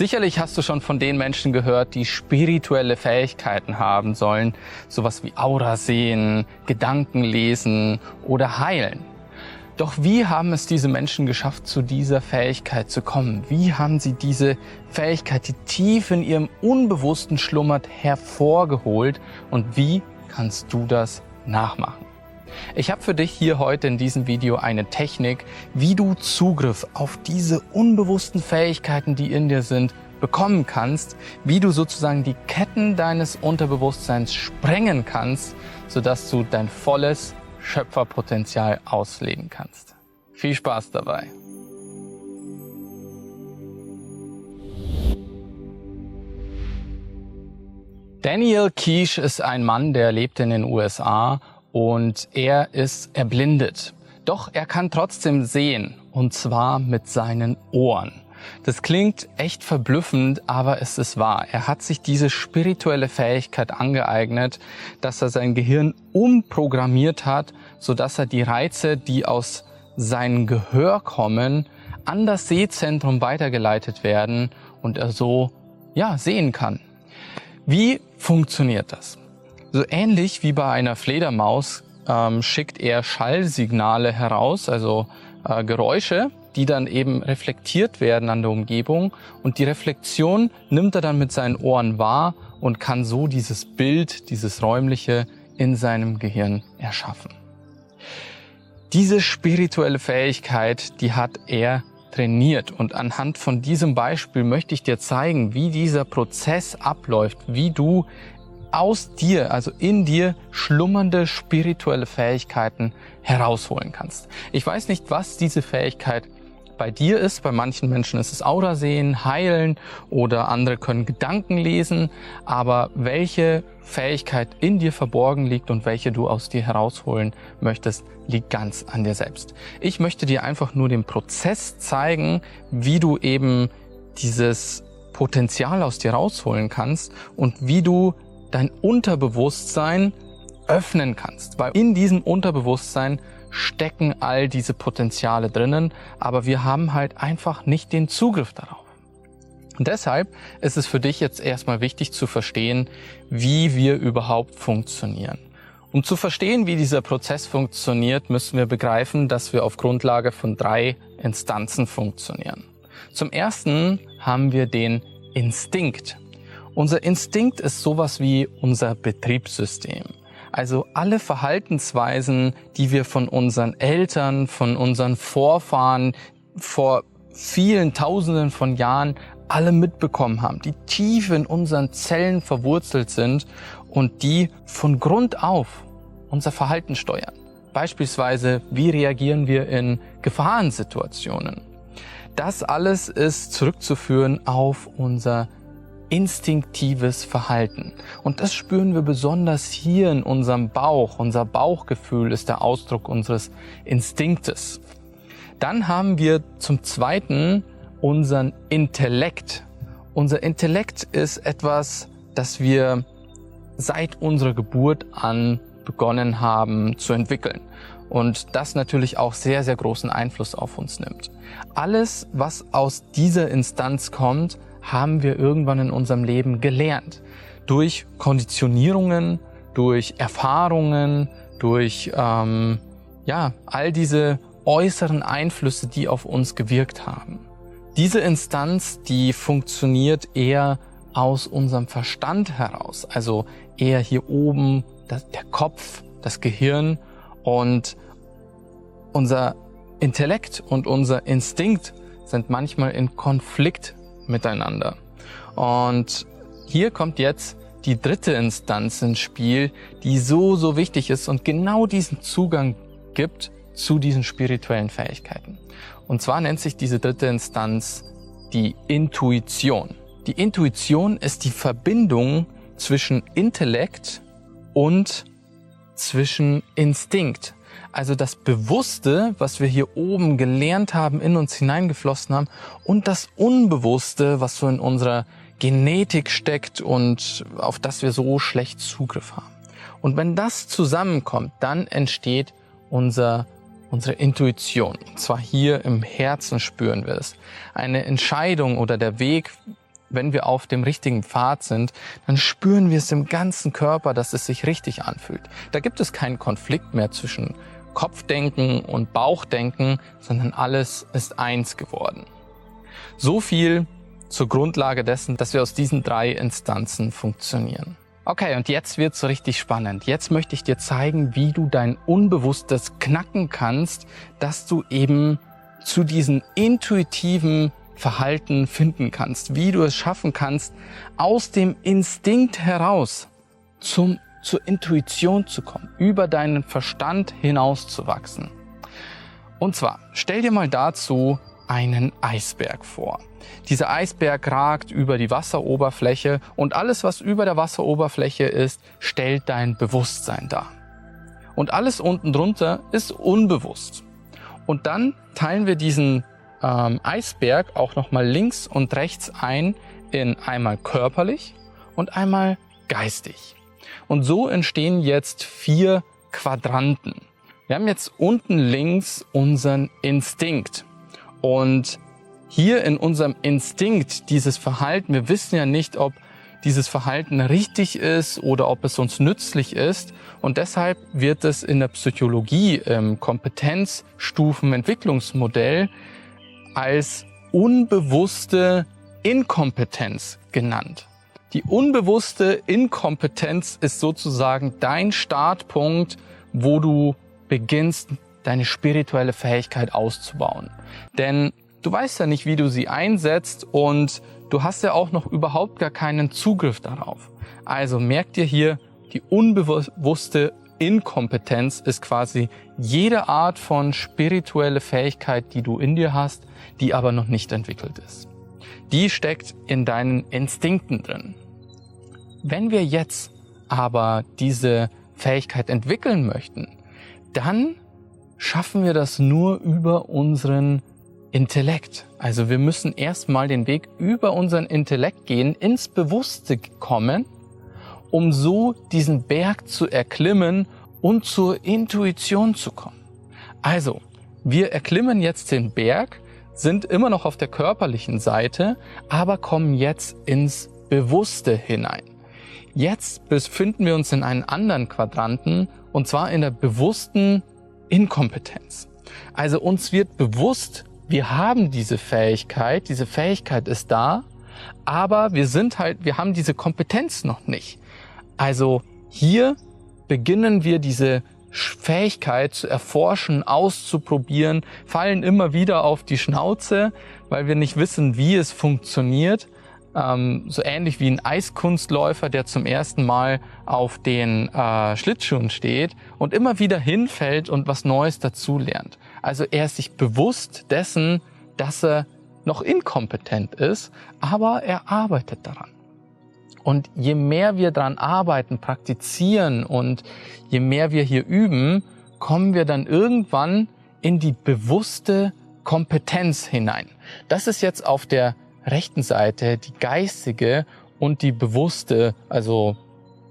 Sicherlich hast du schon von den Menschen gehört, die spirituelle Fähigkeiten haben sollen, sowas wie Aura sehen, Gedanken lesen oder heilen. Doch wie haben es diese Menschen geschafft, zu dieser Fähigkeit zu kommen? Wie haben sie diese Fähigkeit, die tief in ihrem Unbewussten schlummert, hervorgeholt? Und wie kannst du das nachmachen? Ich habe für dich hier heute in diesem Video eine Technik, wie du Zugriff auf diese unbewussten Fähigkeiten, die in dir sind, bekommen kannst, wie du sozusagen die Ketten deines Unterbewusstseins sprengen kannst, sodass du dein volles Schöpferpotenzial ausleben kannst. Viel Spaß dabei! Daniel Quiche ist ein Mann, der lebt in den USA und er ist erblindet. Doch er kann trotzdem sehen und zwar mit seinen Ohren. Das klingt echt verblüffend, aber es ist wahr. Er hat sich diese spirituelle Fähigkeit angeeignet, dass er sein Gehirn umprogrammiert hat, so dass er die Reize, die aus seinem Gehör kommen, an das Sehzentrum weitergeleitet werden und er so ja sehen kann. Wie funktioniert das? So ähnlich wie bei einer Fledermaus ähm, schickt er Schallsignale heraus, also äh, Geräusche, die dann eben reflektiert werden an der Umgebung und die Reflexion nimmt er dann mit seinen Ohren wahr und kann so dieses Bild, dieses räumliche in seinem Gehirn erschaffen. Diese spirituelle Fähigkeit, die hat er trainiert und anhand von diesem Beispiel möchte ich dir zeigen, wie dieser Prozess abläuft, wie du aus dir, also in dir schlummernde spirituelle Fähigkeiten herausholen kannst. Ich weiß nicht, was diese Fähigkeit bei dir ist. Bei manchen Menschen ist es Aura sehen, heilen oder andere können Gedanken lesen. Aber welche Fähigkeit in dir verborgen liegt und welche du aus dir herausholen möchtest, liegt ganz an dir selbst. Ich möchte dir einfach nur den Prozess zeigen, wie du eben dieses Potenzial aus dir rausholen kannst und wie du dein Unterbewusstsein öffnen kannst. Weil in diesem Unterbewusstsein stecken all diese Potenziale drinnen, aber wir haben halt einfach nicht den Zugriff darauf. Und deshalb ist es für dich jetzt erstmal wichtig zu verstehen, wie wir überhaupt funktionieren. Um zu verstehen, wie dieser Prozess funktioniert, müssen wir begreifen, dass wir auf Grundlage von drei Instanzen funktionieren. Zum ersten haben wir den Instinkt. Unser Instinkt ist sowas wie unser Betriebssystem. Also alle Verhaltensweisen, die wir von unseren Eltern, von unseren Vorfahren vor vielen Tausenden von Jahren alle mitbekommen haben, die tief in unseren Zellen verwurzelt sind und die von Grund auf unser Verhalten steuern. Beispielsweise, wie reagieren wir in Gefahrensituationen? Das alles ist zurückzuführen auf unser instinktives Verhalten. Und das spüren wir besonders hier in unserem Bauch. Unser Bauchgefühl ist der Ausdruck unseres Instinktes. Dann haben wir zum Zweiten unseren Intellekt. Unser Intellekt ist etwas, das wir seit unserer Geburt an begonnen haben zu entwickeln und das natürlich auch sehr, sehr großen Einfluss auf uns nimmt. Alles, was aus dieser Instanz kommt, haben wir irgendwann in unserem Leben gelernt. Durch Konditionierungen, durch Erfahrungen, durch ähm, ja, all diese äußeren Einflüsse, die auf uns gewirkt haben. Diese Instanz, die funktioniert eher aus unserem Verstand heraus, also eher hier oben das, der Kopf, das Gehirn und unser Intellekt und unser Instinkt sind manchmal in Konflikt miteinander. Und hier kommt jetzt die dritte Instanz ins Spiel, die so, so wichtig ist und genau diesen Zugang gibt zu diesen spirituellen Fähigkeiten. Und zwar nennt sich diese dritte Instanz die Intuition. Die Intuition ist die Verbindung zwischen Intellekt und zwischen Instinkt. Also das Bewusste, was wir hier oben gelernt haben, in uns hineingeflossen haben und das Unbewusste, was so in unserer Genetik steckt und auf das wir so schlecht Zugriff haben. Und wenn das zusammenkommt, dann entsteht unser, unsere Intuition. Und zwar hier im Herzen spüren wir es. Eine Entscheidung oder der Weg wenn wir auf dem richtigen Pfad sind, dann spüren wir es im ganzen Körper, dass es sich richtig anfühlt. Da gibt es keinen Konflikt mehr zwischen Kopfdenken und Bauchdenken, sondern alles ist eins geworden. So viel zur Grundlage dessen, dass wir aus diesen drei Instanzen funktionieren. Okay, und jetzt wird's richtig spannend. Jetzt möchte ich dir zeigen, wie du dein Unbewusstes knacken kannst, dass du eben zu diesen intuitiven Verhalten finden kannst, wie du es schaffen kannst, aus dem Instinkt heraus zum, zur Intuition zu kommen, über deinen Verstand hinauszuwachsen. Und zwar, stell dir mal dazu einen Eisberg vor. Dieser Eisberg ragt über die Wasseroberfläche und alles, was über der Wasseroberfläche ist, stellt dein Bewusstsein dar. Und alles unten drunter ist unbewusst. Und dann teilen wir diesen ähm, Eisberg auch nochmal links und rechts ein in einmal körperlich und einmal geistig. Und so entstehen jetzt vier Quadranten. Wir haben jetzt unten links unseren Instinkt. Und hier in unserem Instinkt, dieses Verhalten, wir wissen ja nicht, ob dieses Verhalten richtig ist oder ob es uns nützlich ist. Und deshalb wird es in der Psychologie im Kompetenzstufenentwicklungsmodell als unbewusste Inkompetenz genannt. Die unbewusste Inkompetenz ist sozusagen dein Startpunkt, wo du beginnst, deine spirituelle Fähigkeit auszubauen. Denn du weißt ja nicht, wie du sie einsetzt und du hast ja auch noch überhaupt gar keinen Zugriff darauf. Also merk dir hier, die unbewusste Inkompetenz ist quasi jede Art von spirituelle Fähigkeit, die du in dir hast, die aber noch nicht entwickelt ist. Die steckt in deinen Instinkten drin. Wenn wir jetzt aber diese Fähigkeit entwickeln möchten, dann schaffen wir das nur über unseren Intellekt. Also wir müssen erstmal den Weg über unseren Intellekt gehen, ins Bewusste kommen, um so diesen Berg zu erklimmen und zur Intuition zu kommen. Also, wir erklimmen jetzt den Berg, sind immer noch auf der körperlichen Seite, aber kommen jetzt ins Bewusste hinein. Jetzt befinden wir uns in einem anderen Quadranten, und zwar in der bewussten Inkompetenz. Also uns wird bewusst, wir haben diese Fähigkeit, diese Fähigkeit ist da, aber wir sind halt, wir haben diese Kompetenz noch nicht. Also hier beginnen wir diese Fähigkeit zu erforschen, auszuprobieren, fallen immer wieder auf die Schnauze, weil wir nicht wissen, wie es funktioniert ähm, so ähnlich wie ein Eiskunstläufer, der zum ersten Mal auf den äh, Schlittschuhen steht und immer wieder hinfällt und was Neues dazulernt. Also er ist sich bewusst dessen, dass er noch inkompetent ist, aber er arbeitet daran. Und je mehr wir daran arbeiten, praktizieren und je mehr wir hier üben, kommen wir dann irgendwann in die bewusste Kompetenz hinein. Das ist jetzt auf der rechten Seite die geistige und die bewusste, also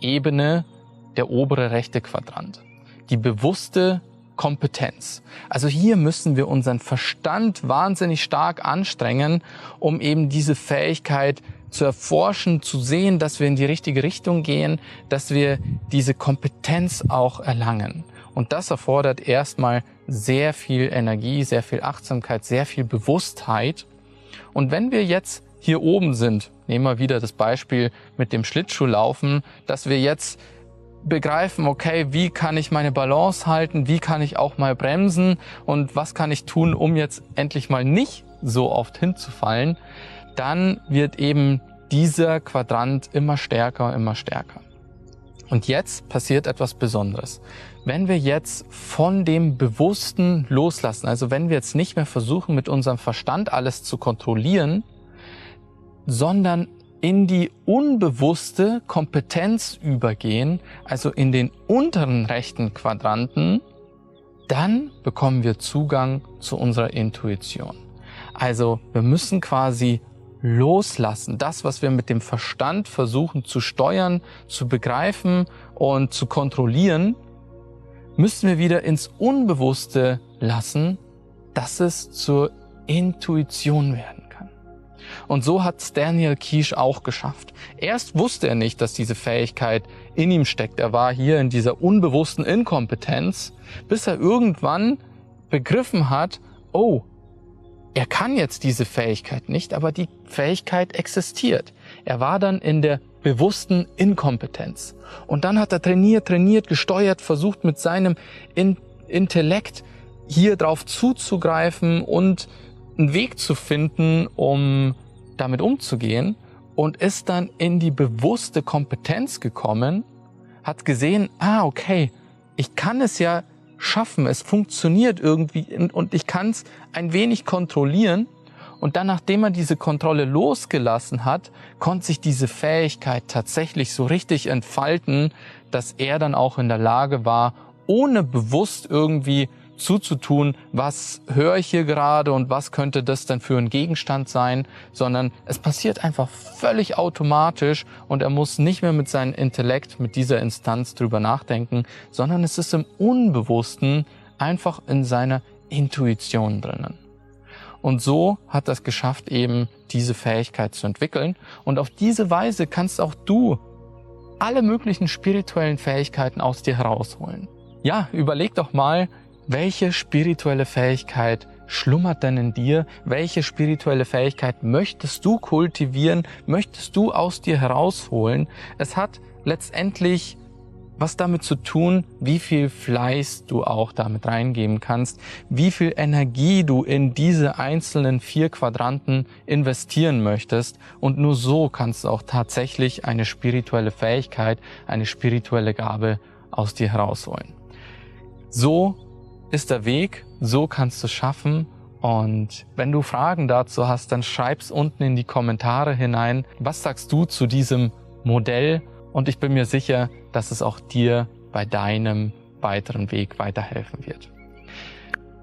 Ebene, der obere rechte Quadrant. Die bewusste Kompetenz. Also hier müssen wir unseren Verstand wahnsinnig stark anstrengen, um eben diese Fähigkeit zu erforschen, zu sehen, dass wir in die richtige Richtung gehen, dass wir diese Kompetenz auch erlangen. Und das erfordert erstmal sehr viel Energie, sehr viel Achtsamkeit, sehr viel Bewusstheit. Und wenn wir jetzt hier oben sind, nehmen wir wieder das Beispiel mit dem Schlittschuhlaufen, dass wir jetzt begreifen, okay, wie kann ich meine Balance halten, wie kann ich auch mal bremsen und was kann ich tun, um jetzt endlich mal nicht so oft hinzufallen, dann wird eben dieser Quadrant immer stärker, immer stärker. Und jetzt passiert etwas Besonderes. Wenn wir jetzt von dem Bewussten loslassen, also wenn wir jetzt nicht mehr versuchen, mit unserem Verstand alles zu kontrollieren, sondern in die unbewusste Kompetenz übergehen, also in den unteren rechten Quadranten, dann bekommen wir Zugang zu unserer Intuition. Also wir müssen quasi loslassen. Das, was wir mit dem Verstand versuchen zu steuern, zu begreifen und zu kontrollieren, müssen wir wieder ins Unbewusste lassen, dass es zur Intuition werden kann. Und so hat Daniel Kiesch auch geschafft. Erst wusste er nicht, dass diese Fähigkeit in ihm steckt. Er war hier in dieser unbewussten Inkompetenz, bis er irgendwann begriffen hat, oh, er kann jetzt diese Fähigkeit nicht, aber die Fähigkeit existiert. Er war dann in der bewussten Inkompetenz. Und dann hat er trainiert, trainiert, gesteuert, versucht mit seinem in Intellekt hier drauf zuzugreifen und einen Weg zu finden, um damit umzugehen und ist dann in die bewusste Kompetenz gekommen, hat gesehen, ah, okay, ich kann es ja schaffen, es funktioniert irgendwie und ich kann es ein wenig kontrollieren. Und dann, nachdem er diese Kontrolle losgelassen hat, konnte sich diese Fähigkeit tatsächlich so richtig entfalten, dass er dann auch in der Lage war, ohne bewusst irgendwie zuzutun, was höre ich hier gerade und was könnte das denn für ein Gegenstand sein, sondern es passiert einfach völlig automatisch und er muss nicht mehr mit seinem Intellekt, mit dieser Instanz drüber nachdenken, sondern es ist im Unbewussten einfach in seiner Intuition drinnen. Und so hat es geschafft, eben diese Fähigkeit zu entwickeln. Und auf diese Weise kannst auch du alle möglichen spirituellen Fähigkeiten aus dir herausholen. Ja, überleg doch mal, welche spirituelle Fähigkeit schlummert denn in dir? Welche spirituelle Fähigkeit möchtest du kultivieren? Möchtest du aus dir herausholen? Es hat letztendlich was damit zu tun, wie viel Fleiß du auch damit reingeben kannst, wie viel Energie du in diese einzelnen vier Quadranten investieren möchtest. Und nur so kannst du auch tatsächlich eine spirituelle Fähigkeit, eine spirituelle Gabe aus dir herausholen. So ist der Weg, so kannst du es schaffen. Und wenn du Fragen dazu hast, dann schreib's unten in die Kommentare hinein. Was sagst du zu diesem Modell? Und ich bin mir sicher, dass es auch dir bei deinem weiteren Weg weiterhelfen wird.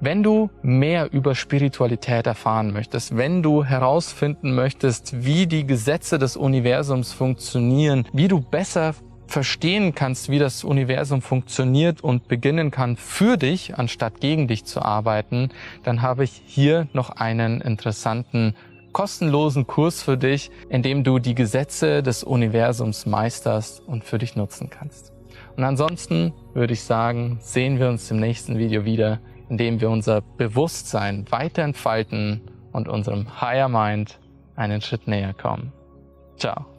Wenn du mehr über Spiritualität erfahren möchtest, wenn du herausfinden möchtest, wie die Gesetze des Universums funktionieren, wie du besser verstehen kannst, wie das Universum funktioniert und beginnen kann, für dich anstatt gegen dich zu arbeiten, dann habe ich hier noch einen interessanten kostenlosen Kurs für dich, in dem du die Gesetze des Universums meisterst und für dich nutzen kannst. Und ansonsten würde ich sagen, sehen wir uns im nächsten Video wieder, in dem wir unser Bewusstsein weiter entfalten und unserem Higher Mind einen Schritt näher kommen. Ciao.